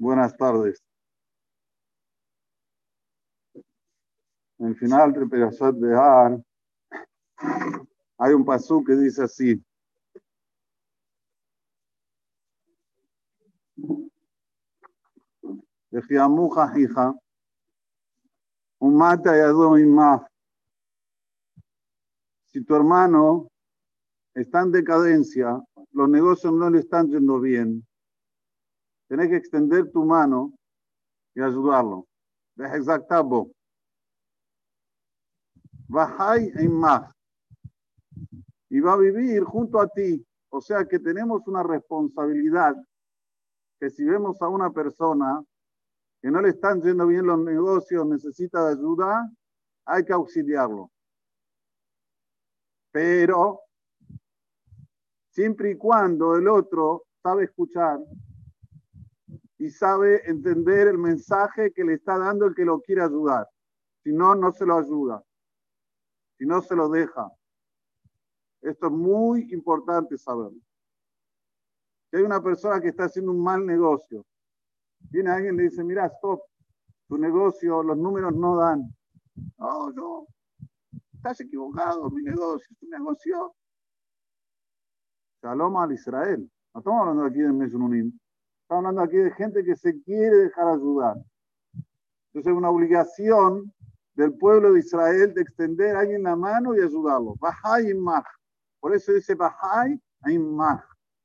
Buenas tardes. En final de Perashat Behar hay un pasú que dice así. Vejiamuja hija, un mata y más. Si tu hermano está en decadencia, los negocios no le están yendo bien, Tienes que extender tu mano y ayudarlo. Deja exactabo. Bajai en más. Y va a vivir junto a ti. O sea que tenemos una responsabilidad que si vemos a una persona que no le están yendo bien los negocios, necesita de ayuda, hay que auxiliarlo. Pero siempre y cuando el otro sabe escuchar y sabe entender el mensaje que le está dando el que lo quiere ayudar. Si no, no se lo ayuda. Si no, se lo deja. Esto es muy importante saberlo. Si hay una persona que está haciendo un mal negocio, viene alguien y le dice, mira, stop, tu negocio, los números no dan. No, no, estás equivocado, mi negocio, tu negocio. Shalom al Israel. No estamos hablando aquí de Mesununim. Estamos hablando aquí de gente que se quiere dejar ayudar. Entonces es una obligación del pueblo de Israel de extender a alguien la mano y ayudarlo. Bajay Maj. Por eso dice Bajay Maj.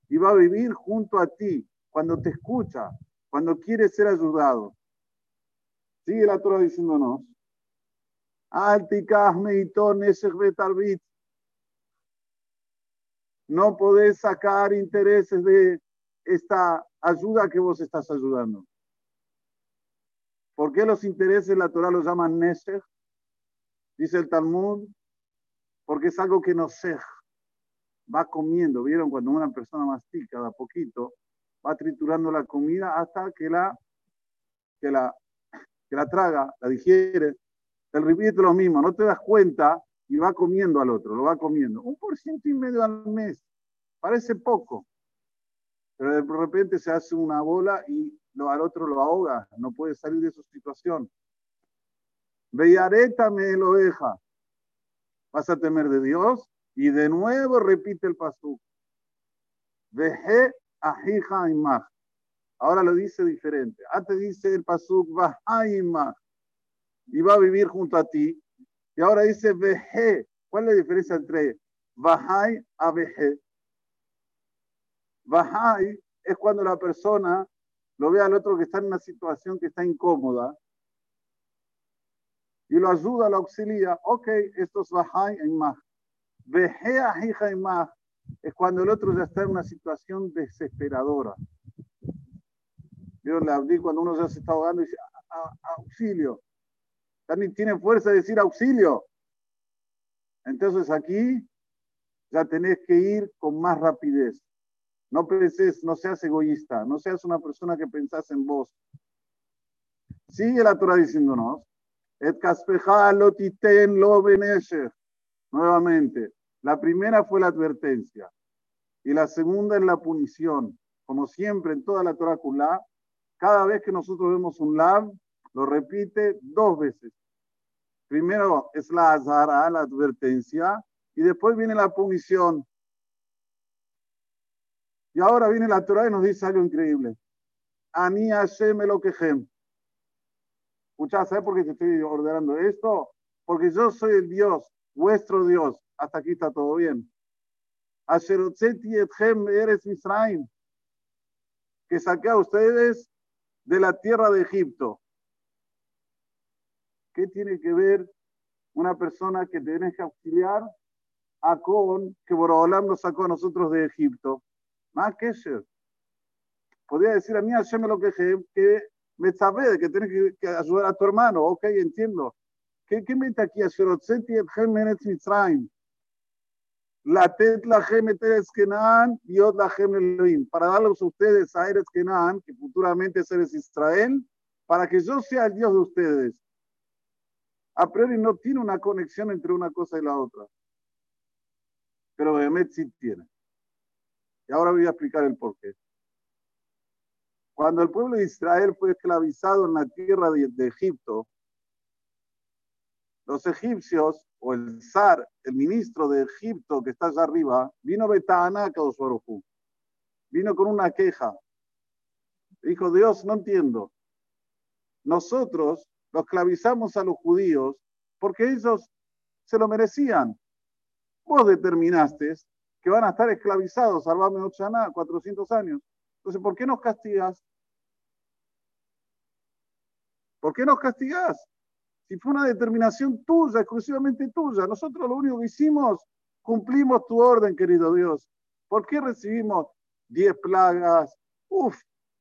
Y va a vivir junto a ti cuando te escucha, cuando quiere ser ayudado. Sigue la Torah diciéndonos. No podés sacar intereses de esta ayuda que vos estás ayudando. ¿Por qué los intereses la los llaman Nesech? Dice el Talmud, porque es algo que no se va comiendo. ¿Vieron cuando una persona mastica de poquito, va triturando la comida hasta que la, que la, que la traga, la digiere? El repite lo mismo, no te das cuenta y va comiendo al otro, lo va comiendo. Un por ciento y medio al mes. Parece poco pero de repente se hace una bola y lo, al otro lo ahoga, no puede salir de su situación. Bellareta me lo deja. Vas a temer de Dios y de nuevo repite el pasú. Veje ajija imaj. Ahora lo dice diferente. Antes dice el pasuk imaj y va a vivir junto a ti. Y ahora dice veje. ¿Cuál es la diferencia entre Bajai a veje? Bajai es cuando la persona lo ve al otro que está en una situación que está incómoda y lo ayuda, lo auxilia. Ok, esto es Bajai en Maj. Vejea hija en Maj es cuando el otro ya está en una situación desesperadora. Vieron la cuando uno ya se está ahogando y dice auxilio. También tiene fuerza de decir auxilio. Entonces aquí ya tenés que ir con más rapidez. No penses, no seas egoísta, no seas una persona que pensás en vos. Sigue la Torah diciéndonos, et lotiten lo Nuevamente, la primera fue la advertencia y la segunda es la punición. Como siempre en toda la Torah Kulá, cada vez que nosotros vemos un lab, lo repite dos veces. Primero es la azara, la advertencia, y después viene la punición. Y ahora viene la Torah y nos dice algo increíble. Ani Hashem lo quejem. Escuchá, ¿sabes por qué te estoy ordenando esto? Porque yo soy el Dios, vuestro Dios. Hasta aquí está todo bien. etchem eres Misraim. Que saqué a ustedes de la tierra de Egipto. ¿Qué tiene que ver una persona que tenés que auxiliar a con que Borobolam nos sacó a nosotros de Egipto? Más que eso. Podría decir a mí, Hashem lo que, que me sabe que tienes que, ayudar a tu hermano. Ok, entiendo. ¿Qué, qué mete aquí? La tet la gem Kenan y la Elohim. Para darles a ustedes a Eres Kenan, que futuramente es Eres Israel, para que yo sea el Dios de ustedes. A priori no tiene una conexión entre una cosa y la otra. Pero Behemet sí tiene. Y ahora voy a explicar el porqué. Cuando el pueblo de Israel fue esclavizado en la tierra de, Egipto, los egipcios o el zar, el ministro de Egipto que está allá arriba, vino Betana a Vino con una queja. Dijo, Dios, no entiendo. Nosotros los esclavizamos a los judíos porque ellos se lo merecían. Vos determinaste que van a estar esclavizados, salvame Ochaná, 400 años. Entonces, ¿por qué nos castigas? ¿Por qué nos castigas? Si fue una determinación tuya, exclusivamente tuya. Nosotros lo único que hicimos, cumplimos tu orden, querido Dios. ¿Por qué recibimos 10 plagas? Uf,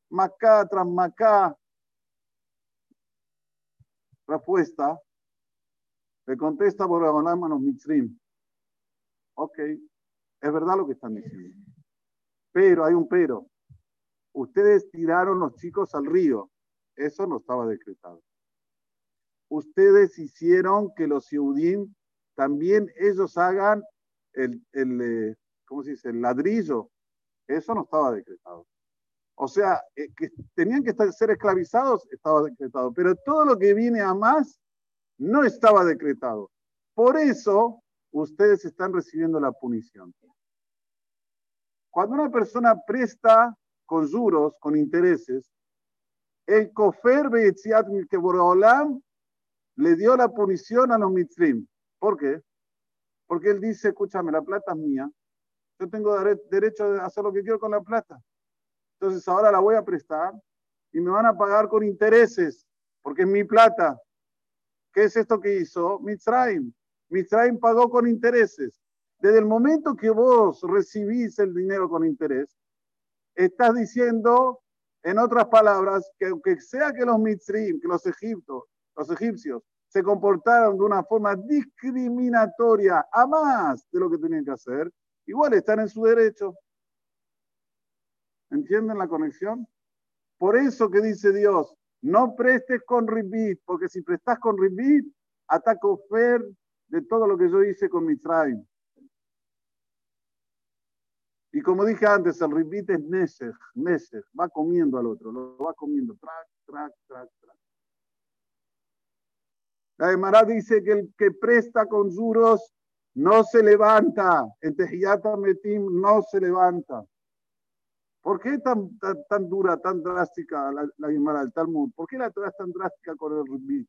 macá tras macá. Respuesta. Le contesta por a los Mitzrim. Ok, es verdad lo que están diciendo. Pero, hay un pero ustedes tiraron los chicos al río. Eso no estaba decretado. Ustedes hicieron que los Yehudim también ellos hagan el, el eh, ¿cómo se dice? El ladrillo. Eso no estaba decretado. O sea, eh, que tenían que ser esclavizados, estaba decretado. Pero todo lo que viene a más no estaba decretado. Por eso ustedes están recibiendo la punición. Cuando una persona presta con juros, con intereses, el Kofer Beitziat que le dio la punición a los Mitzrim. ¿Por qué? Porque él dice, escúchame, la plata es mía. Yo tengo derecho a hacer lo que quiero con la plata. Entonces ahora la voy a prestar y me van a pagar con intereses, porque es mi plata. ¿Qué es esto que hizo? Mitzrayim. Mitzrayim pagó con intereses. Desde el momento que vos recibís el dinero con interés, estás diciendo, en otras palabras, que aunque sea que los mitzrim, que los egiptos, los egipcios, se comportaron de una forma discriminatoria a más de lo que tenían que hacer, igual están en su derecho. ¿Entienden la conexión? Por eso que dice Dios, no prestes con ribit, porque si prestas con ribit, ataco fer de todo lo que yo hice con Mitzrayim. Y como dije antes, el ribit es Nesech, Nesech, va comiendo al otro, lo va comiendo, track, track, track, track. La Emara dice que el que presta con juros no se levanta, en Tejiyata no se levanta. ¿Por qué tan, tan, dura, tan drástica la, la Gemara del Talmud? ¿Por qué la Torah es tan drástica con el ribit?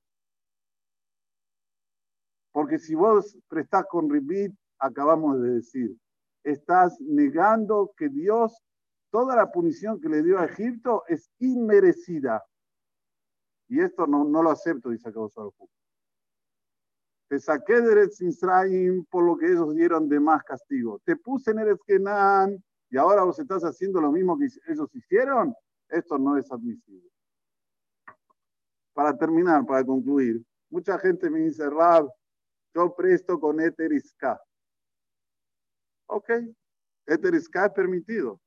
Porque si vos prestás con ribit, acabamos de decir, estás negando que Dios, toda la punición que le dio a Egipto es inmerecida. Y esto no, no lo acepto, dice acá Te saqué de Eretz Israel por lo que ellos dieron de más castigo. Te puse en Eretz Kenan y ahora vos estás haciendo lo mismo que ellos hicieron. Esto no es admisible. Para terminar, para concluir, mucha gente me dice, Rab, yo presto con Eteriska. Ok, Eteriská es permitido.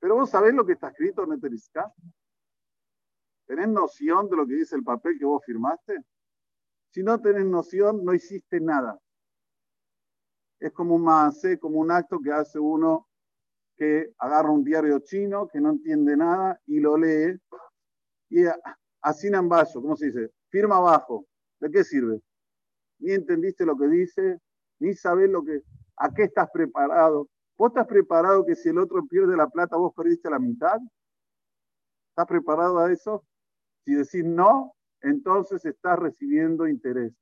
Pero vos sabés lo que está escrito en Eteriská. ¿Tenés noción de lo que dice el papel que vos firmaste? Si no tenés noción, no hiciste nada. Es como un como un acto que hace uno que agarra un diario chino que no entiende nada y lo lee y así en vaso, ¿cómo se dice? Firma abajo. ¿De qué sirve? Ni entendiste lo que dice, ni sabés lo que... ¿A qué estás preparado? ¿Vos estás preparado que si el otro pierde la plata, vos perdiste la mitad? ¿Estás preparado a eso? Si decís no, entonces estás recibiendo interés.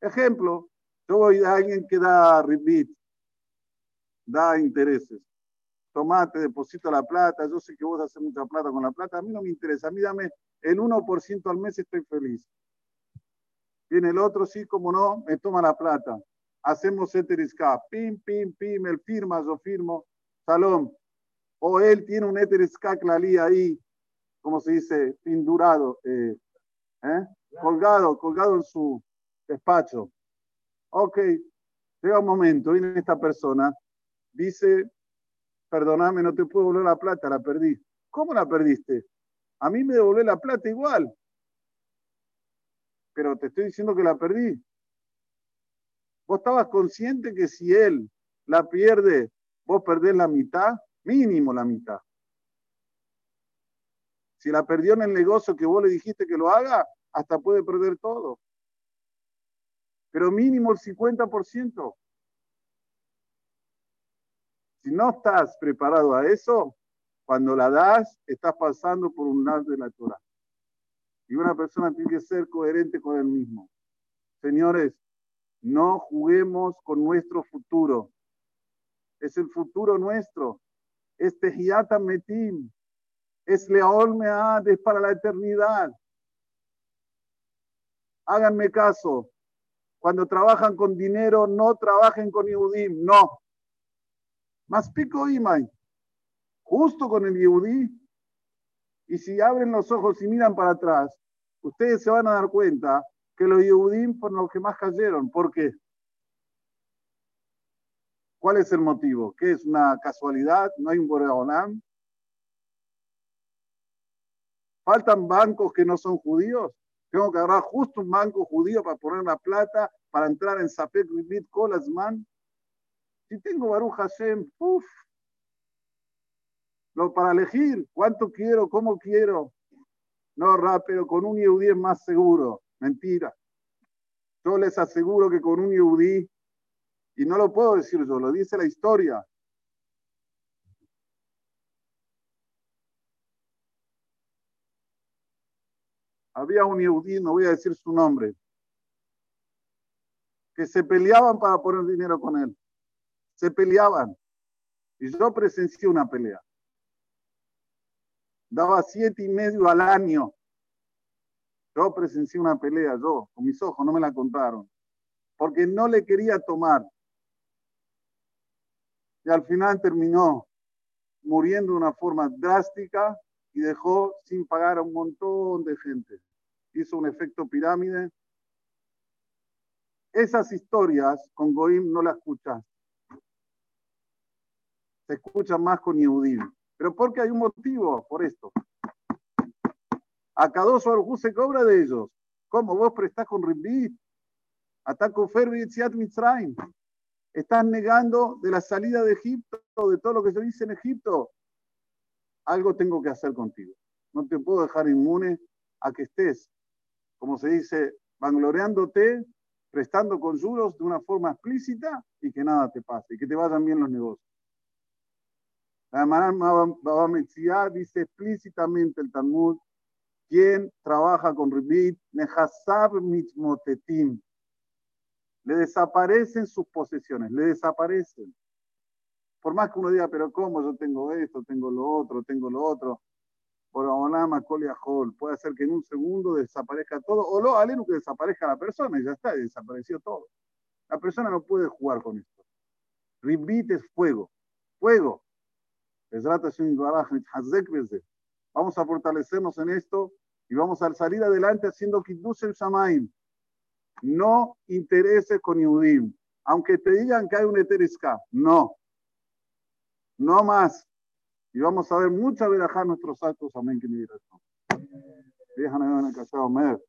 Ejemplo, yo voy a alguien que da rebit, da intereses. Tomate, deposito la plata, yo sé que vos haces mucha plata con la plata, a mí no me interesa, a mí dame el 1% al mes, estoy feliz. Viene el otro, sí, como no, me toma la plata hacemos Eterisca, pim, pim, pim, él firma, yo firmo, salón. O él tiene un Eterisca Clalí ahí, como se dice, pindurado, eh, ¿eh? colgado, colgado en su despacho. Ok, llega un momento, viene esta persona, dice, perdóname, no te puedo volver la plata, la perdí. ¿Cómo la perdiste? A mí me devolvió la plata igual. Pero te estoy diciendo que la perdí. Vos estabas consciente que si él la pierde, vos perdés la mitad, mínimo la mitad. Si la perdió en el negocio que vos le dijiste que lo haga, hasta puede perder todo. Pero mínimo el 50%. Si no estás preparado a eso, cuando la das, estás pasando por un lado de la Torah. Y una persona tiene que ser coherente con él mismo. Señores, no juguemos con nuestro futuro. Es el futuro nuestro. Este Hiata Metim. Es Leol Mead, es para la eternidad. Háganme caso. Cuando trabajan con dinero, no trabajen con Yehudim. No. Más pico Imay. Justo con el Yehudí. Y si abren los ojos y miran para atrás, ustedes se van a dar cuenta que los Yehudim fueron los que más cayeron. ¿Por qué? ¿Cuál es el motivo? ¿Qué es una casualidad? ¿No hay un Boreolam? ¿Faltan bancos que no son judíos? Tengo que agarrar justo un banco judío para poner la plata para entrar en Sapek Ribit Kolasman. Si tengo Baruch Hashem, uff, lo para elegir cuánto quiero, cómo quiero. No, pero con un Yehudí es más seguro. Mentira. Yo les aseguro que con un Yehudí, y no lo puedo decir yo, lo dice la historia. Había un Yehudí, no voy a decir su nombre, que se peleaban para poner dinero con él. Se peleaban. Y yo presencié una pelea daba siete y medio al año. Yo presencié una pelea, yo, con mis ojos, no me la contaron, porque no le quería tomar. Y al final terminó muriendo de una forma drástica y dejó sin pagar a un montón de gente. Hizo un efecto pirámide. Esas historias con Goim no las escuchas. Se escuchan más con Yehudim. Pero porque hay un motivo por esto. A dos Baruj se cobra de ellos. ¿Cómo vos prestás con Ribbit? Ataco Ferbi Mitzrayim. Estás negando de la salida de Egipto, de todo lo que se dice en Egipto. Algo tengo que hacer contigo. No te puedo dejar inmune a que estés, como se dice, vangloriándote, prestando conjuros de una forma explícita y que nada te pase, y que te vayan bien los negocios. La Metzia dice explícitamente el Talmud, quien trabaja con Ribit, Nehasab Mitzmotetim, le desaparecen sus posesiones, le desaparecen. Por más que uno diga, pero ¿cómo? Yo tengo esto, tengo lo otro, tengo lo otro. Por Onama, Hol, puede hacer que en un segundo desaparezca todo, o lo aleno que desaparezca la persona y ya está, desapareció todo. La persona no puede jugar con esto. Ribit es fuego, fuego. Vamos a fortalecernos en esto y vamos a salir adelante haciendo Kiddush el Shamaim. No intereses con Yehudim. Aunque te digan que hay un Eteriska, no. No más. Y vamos a ver mucha verajá nuestros actos. Amén. Que me Déjame ver en.